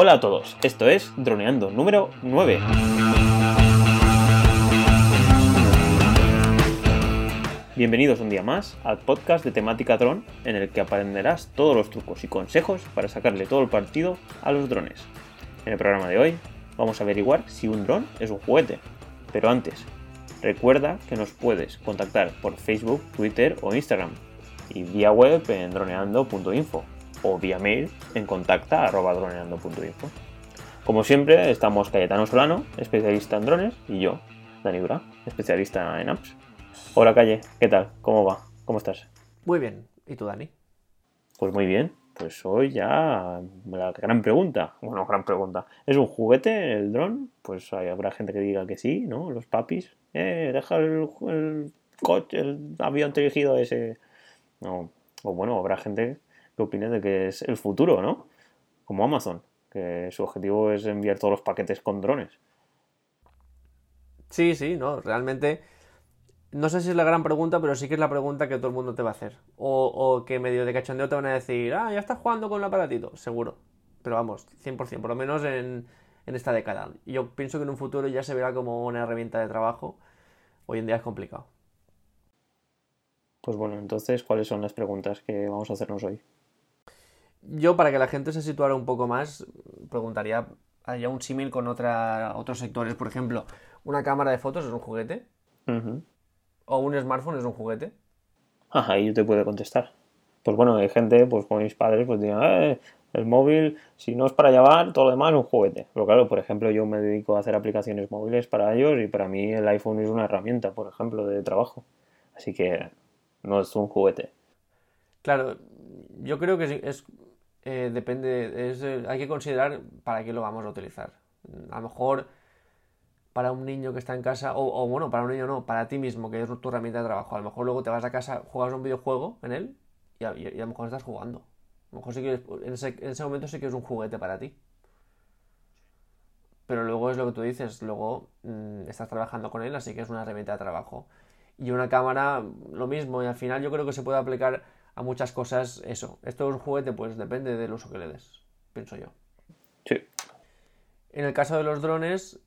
Hola a todos, esto es Droneando número 9. Bienvenidos un día más al podcast de temática dron en el que aprenderás todos los trucos y consejos para sacarle todo el partido a los drones. En el programa de hoy vamos a averiguar si un dron es un juguete. Pero antes, recuerda que nos puedes contactar por Facebook, Twitter o Instagram y vía web en droneando.info o vía mail en contacta.droneando.info. Como siempre, estamos Cayetano Solano, especialista en drones, y yo, Dani Dura, especialista en apps. Hola Calle, ¿qué tal? ¿Cómo va? ¿Cómo estás? Muy bien. ¿Y tú, Dani? Pues muy bien. Pues hoy ya la gran pregunta. Bueno, gran pregunta. ¿Es un juguete el dron? Pues habrá gente que diga que sí, ¿no? Los papis. Eh, deja el, el coche, el avión dirigido ese. No. O bueno, habrá gente que opine de que es el futuro, ¿no? Como Amazon, que su objetivo es enviar todos los paquetes con drones. Sí, sí, no, realmente no sé si es la gran pregunta, pero sí que es la pregunta que todo el mundo te va a hacer. O, o que medio de cachondeo te van a decir, ah, ya estás jugando con el aparatito, seguro. Pero vamos, 100%, por lo menos en, en esta década. Yo pienso que en un futuro ya se verá como una herramienta de trabajo. Hoy en día es complicado. Pues bueno, entonces, ¿cuáles son las preguntas que vamos a hacernos hoy? Yo, para que la gente se situara un poco más, preguntaría, ¿haya un símil con otra, otros sectores? Por ejemplo, ¿una cámara de fotos es un juguete? ¿O un smartphone es un juguete? Ajá, ahí yo te puedo contestar. Pues bueno, hay gente, pues como mis padres, pues dirán, eh, el móvil, si no es para llevar, todo lo demás es un juguete. Pero claro, por ejemplo, yo me dedico a hacer aplicaciones móviles para ellos y para mí el iPhone es una herramienta, por ejemplo, de trabajo. Así que no es un juguete. Claro, yo creo que sí, es, eh, depende, eh, hay que considerar para qué lo vamos a utilizar. A lo mejor para un niño que está en casa, o, bueno, para un niño no, para ti mismo, que es tu herramienta de trabajo. A lo mejor luego te vas a casa, juegas un videojuego en él y a, y a lo mejor estás jugando. A lo mejor sí que en ese, en ese momento sí que es un juguete para ti. Pero luego es lo que tú dices, luego mm, estás trabajando con él, así que es una herramienta de trabajo. Y una cámara, lo mismo, y al final yo creo que se puede aplicar a muchas cosas eso. ¿Esto es un juguete? Pues depende del uso que le des, pienso yo. Sí. En el caso de los drones,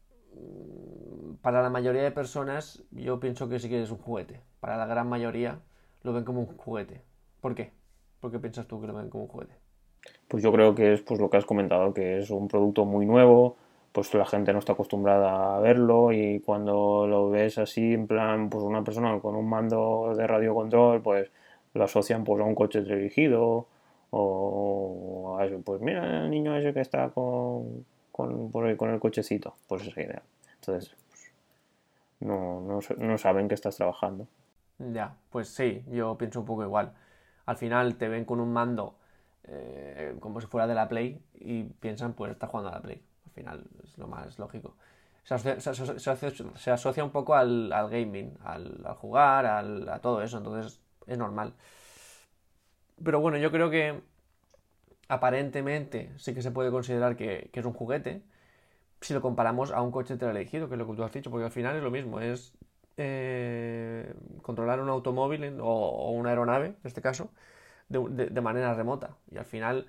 para la mayoría de personas, yo pienso que sí que es un juguete. Para la gran mayoría lo ven como un juguete. ¿Por qué? ¿Por qué piensas tú que lo ven como un juguete? Pues yo creo que es pues lo que has comentado, que es un producto muy nuevo, pues la gente no está acostumbrada a verlo y cuando lo ves así, en plan, pues una persona con un mando de radiocontrol, pues lo asocian pues a un coche dirigido o a eso, pues mira el niño ese que está con, con, por ahí con el cochecito, pues esa idea. Entonces, pues, no, no, no saben que estás trabajando. Ya, pues sí, yo pienso un poco igual. Al final te ven con un mando eh, como si fuera de la Play y piensan, pues está jugando a la Play. Al final es lo más lógico. Se asocia- se asocia- se asocia un poco al, al gaming, al, al jugar, al- a todo eso, entonces es normal. Pero bueno, yo creo que aparentemente sí que se puede considerar que, es un juguete si lo comparamos a un coche teleelegido, que es lo que tú has dicho, porque al final es lo mismo, es eh, controlar un automóvil o, una aeronave, en este caso, de, manera remota. Y al final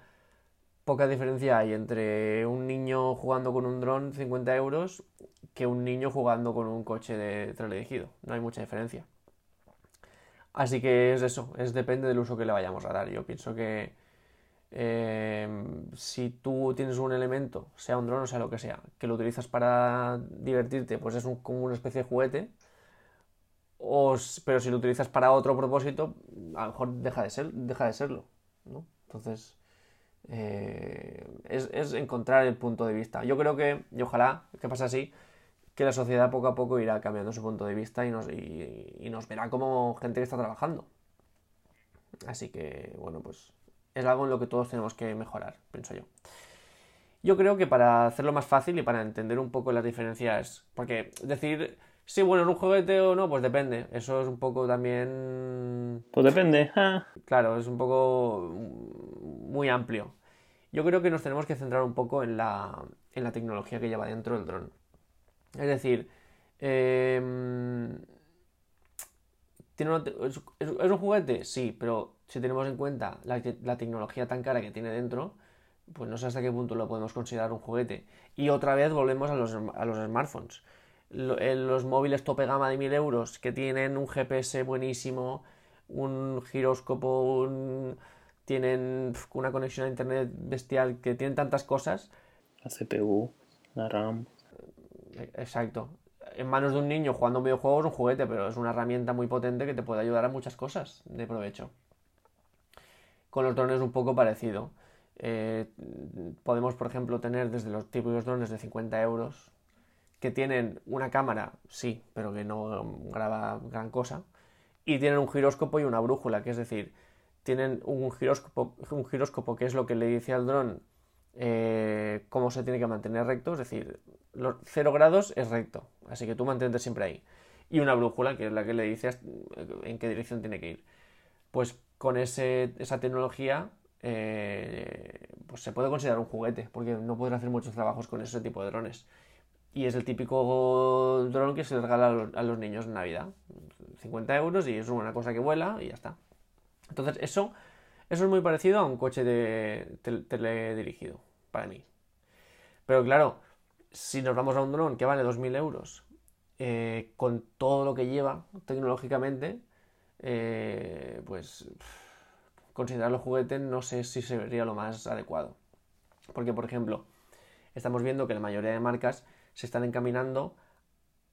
poca diferencia hay entre un niño jugando con un dron 50 euros que un niño jugando con un coche de teledirigido. No hay mucha diferencia. Así que es eso, es depende del uso que le vayamos a dar. Yo pienso que eh, si tú tienes un elemento, sea un dron o sea lo que sea, que lo utilizas para divertirte, pues es como una especie de juguete. O, pero si lo utilizas para otro propósito, a lo mejor deja de ser, deja de serlo, ¿no? Entonces, eh, es, es encontrar el punto de vista. Yo creo que, y ojalá que pase así, que la sociedad poco a poco irá cambiando su punto de vista y nos, y, y nos verá como gente que está trabajando. Así que, bueno, pues es algo en lo que todos tenemos que mejorar, pienso yo. Yo creo que para hacerlo más fácil y para entender un poco las diferencias, porque decir, sí, bueno, es un juguete o no, pues depende. Eso es un poco también Pues depende. ah. Claro, es un poco muy amplio. Yo creo que nos tenemos que centrar un poco en la, en la tecnología que lleva dentro el dron. Es decir, em, ¿tiene una te- ¿es, un juguete? Sí, pero si tenemos en cuenta la, te- la tecnología tan cara que tiene dentro, pues no sé hasta qué punto lo podemos considerar un juguete. Y otra vez volvemos a los, a los smartphones. los móviles tope gama de 1000 euros que tienen un GPS buenísimo, un giróscopo, tienen una conexión a internet bestial, que tienen tantas cosas. La CPU, la RAM. Exacto. En manos de un niño jugando un videojuego es un juguete, pero es una herramienta muy potente que te puede ayudar a muchas cosas de provecho. Con los drones un poco parecido. Eh, podemos, por ejemplo, tener desde los típicos drones de 50 euros que tienen una cámara, sí, pero que no graba gran cosa, y tienen un giróscopo y una brújula, que es decir, tienen un giróscopo, un giróscopo que es lo que le dice al dron eh, cómo se tiene que mantener recto, es decir, los 0 grados es recto, así que tú mantente siempre ahí. Y una brújula, que es la que le dice en qué dirección tiene que ir. Pues con ese, esa tecnología eh, pues se puede considerar un juguete, porque no pueden hacer muchos trabajos con ese tipo de drones. Y es el típico dron que se le regala a los niños en Navidad. 50 euros y es una cosa que vuela y ya está. Entonces, eso, eso es muy parecido a un coche de teledirigido, para mí. Pero claro, si nos vamos a un dron que vale 2.000 euros, eh, con todo lo que lleva tecnológicamente, eh, pues considerarlo juguete no sé si sería lo más adecuado. Porque, por ejemplo, estamos viendo que la mayoría de marcas se están encaminando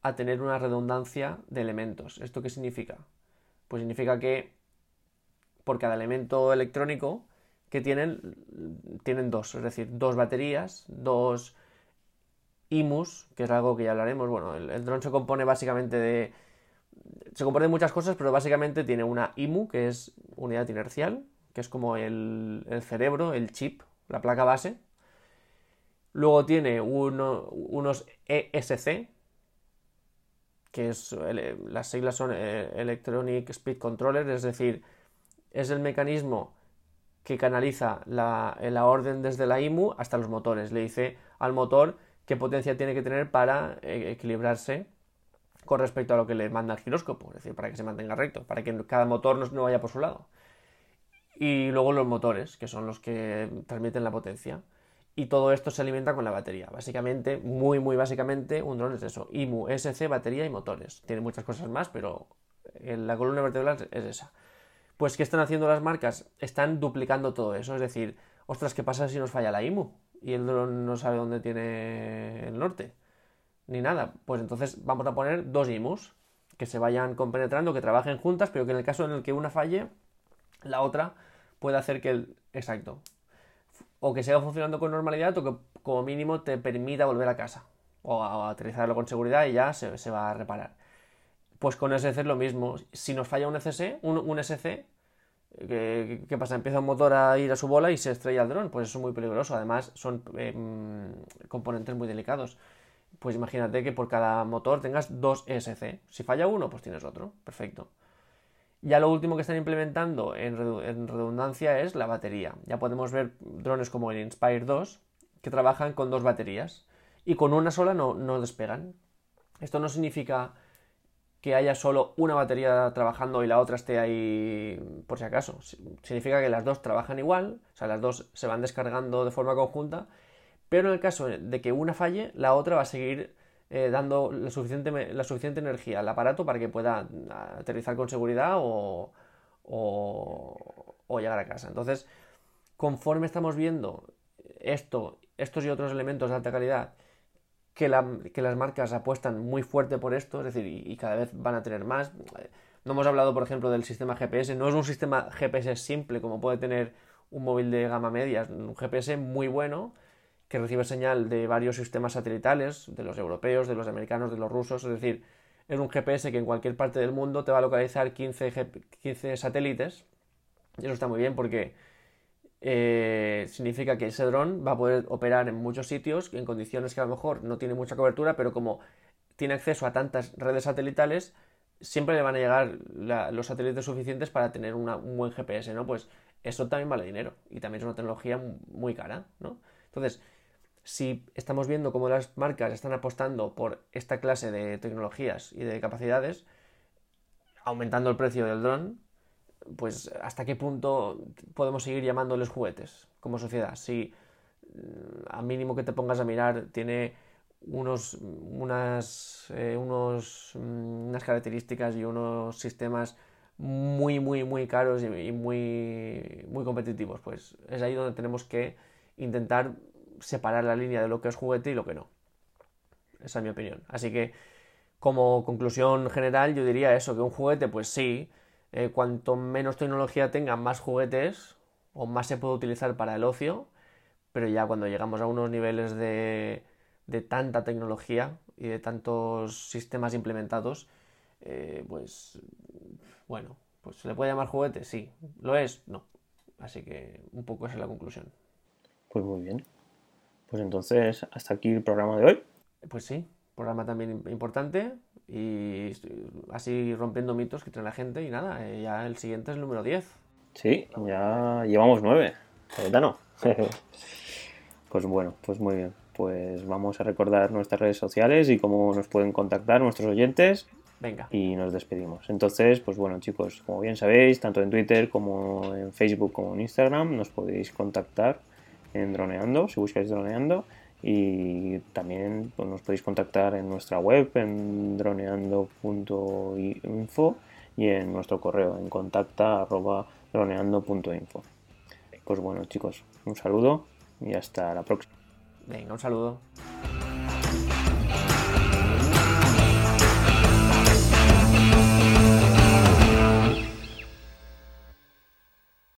a tener una redundancia de elementos. ¿Esto qué significa? Pues significa que por cada elemento electrónico que tienen, tienen dos, es decir, dos baterías, dos IMUs, que es algo que ya hablaremos. Bueno, el, el dron se compone básicamente de. Se compone de muchas cosas, pero básicamente tiene una IMU, que es unidad inercial, que es como el, cerebro, el chip, la placa base. Luego tiene unos ESC, que es, las siglas son eh, Electronic Speed Controller, es decir, es el mecanismo que canaliza la, la, orden desde la IMU hasta los motores. Le dice al motor qué potencia tiene que tener para eh, equilibrarse con respecto a lo que le manda el giróscopo, es decir, para que se mantenga recto, para que cada motor no vaya por su lado y luego los motores, que son los que transmiten la potencia. Y todo esto se alimenta con la batería. Básicamente, muy, muy básicamente, un dron es eso. IMU, SC, batería y motores. Tiene muchas cosas más, pero la columna vertebral es esa. Pues, ¿qué están haciendo las marcas? Están duplicando todo eso. Es decir, ostras, ¿qué pasa si nos falla la IMU? Y el dron no sabe dónde tiene el norte. Ni nada. Pues entonces vamos a poner dos IMUs que se vayan compenetrando, que trabajen juntas, pero que en el caso en el que una falle, la otra puede hacer que el... Exacto. O que siga funcionando con normalidad o que como mínimo te permita volver a casa. O, a, aterrizarlo con seguridad y ya se, va a reparar. Pues con SC es lo mismo. Si nos falla un SC, un, SC, ¿qué, pasa? Empieza un motor a ir a su bola y se estrella el dron. Pues eso es muy peligroso. Además, son em, componentes muy delicados. Pues imagínate que por cada motor tengas dos SC. Si falla uno, pues tienes otro. Perfecto. Ya lo último que están implementando en, redundancia es la batería. Ya podemos ver drones como el Inspire 2 que trabajan con dos baterías y con una sola no, no despegan. Esto no significa que haya solo una batería trabajando y la otra esté ahí por si acaso. Significa que las dos trabajan igual, o sea, las dos se van descargando de forma conjunta, pero en el caso de que una falle, la otra va a seguir eh, dando la suficiente, la suficiente energía al aparato para que pueda aterrizar con seguridad o, o, llegar a casa. Entonces, conforme estamos viendo esto, estos y otros elementos de alta calidad, que, las marcas apuestan muy fuerte por esto, es decir, y, cada vez van a tener más. No hemos hablado, por ejemplo, del sistema GPS. No es un sistema GPS simple como puede tener un móvil de gama media. Es un GPS muy bueno que recibe señal de varios sistemas satelitales, de los europeos, de los americanos, de los rusos, es decir, es un GPS que en cualquier parte del mundo te va a localizar 15, satélites, y eso está muy bien porque eh, significa que ese dron va a poder operar en muchos sitios en condiciones que a lo mejor no tiene mucha cobertura, pero como tiene acceso a tantas redes satelitales, siempre le van a llegar los satélites suficientes para tener un buen GPS, ¿no? Pues eso también vale dinero y también es una tecnología muy cara, ¿no? Entonces, si estamos viendo cómo las marcas están apostando por esta clase de tecnologías y de capacidades, aumentando el precio del dron, pues hasta qué punto podemos seguir llamándoles juguetes como sociedad. Si, a mínimo que te pongas a mirar, tiene unos, unas, eh, unos, mm, unas características y unos sistemas muy, muy, muy caros y, muy, muy competitivos. Pues es ahí donde tenemos que intentar separar la línea de lo que es juguete y lo que no. Esa es mi opinión. Así que, como conclusión general, yo diría eso, que un juguete, pues sí, eh, cuanto menos tecnología tenga, más juguetes o más se puede utilizar para el ocio, pero ya cuando llegamos a unos niveles de, de tanta tecnología y de tantos sistemas implementados, eh, pues bueno, pues se le puede llamar juguete, sí. ¿Lo es? No. Así que un poco esa es la conclusión. Pues muy bien. Pues entonces, hasta aquí el programa de hoy. Pues sí, programa también importante y así rompiendo mitos que trae la gente y nada, eh, ya el siguiente es el número 10. Sí, ya llevamos 9. no. pues bueno, pues muy bien. Pues vamos a recordar nuestras redes sociales y cómo nos pueden contactar nuestros oyentes. Venga. Y nos despedimos. Entonces, pues bueno, chicos, como bien sabéis, tanto en Twitter como en Facebook como en Instagram, nos podéis contactar en Droneando, si buscáis Droneando. Y también pues, nos podéis contactar en nuestra web, en droneando.info y en nuestro correo, en contacta.droneando.info. Pues bueno, chicos, un saludo y hasta la próxima. Venga, un saludo.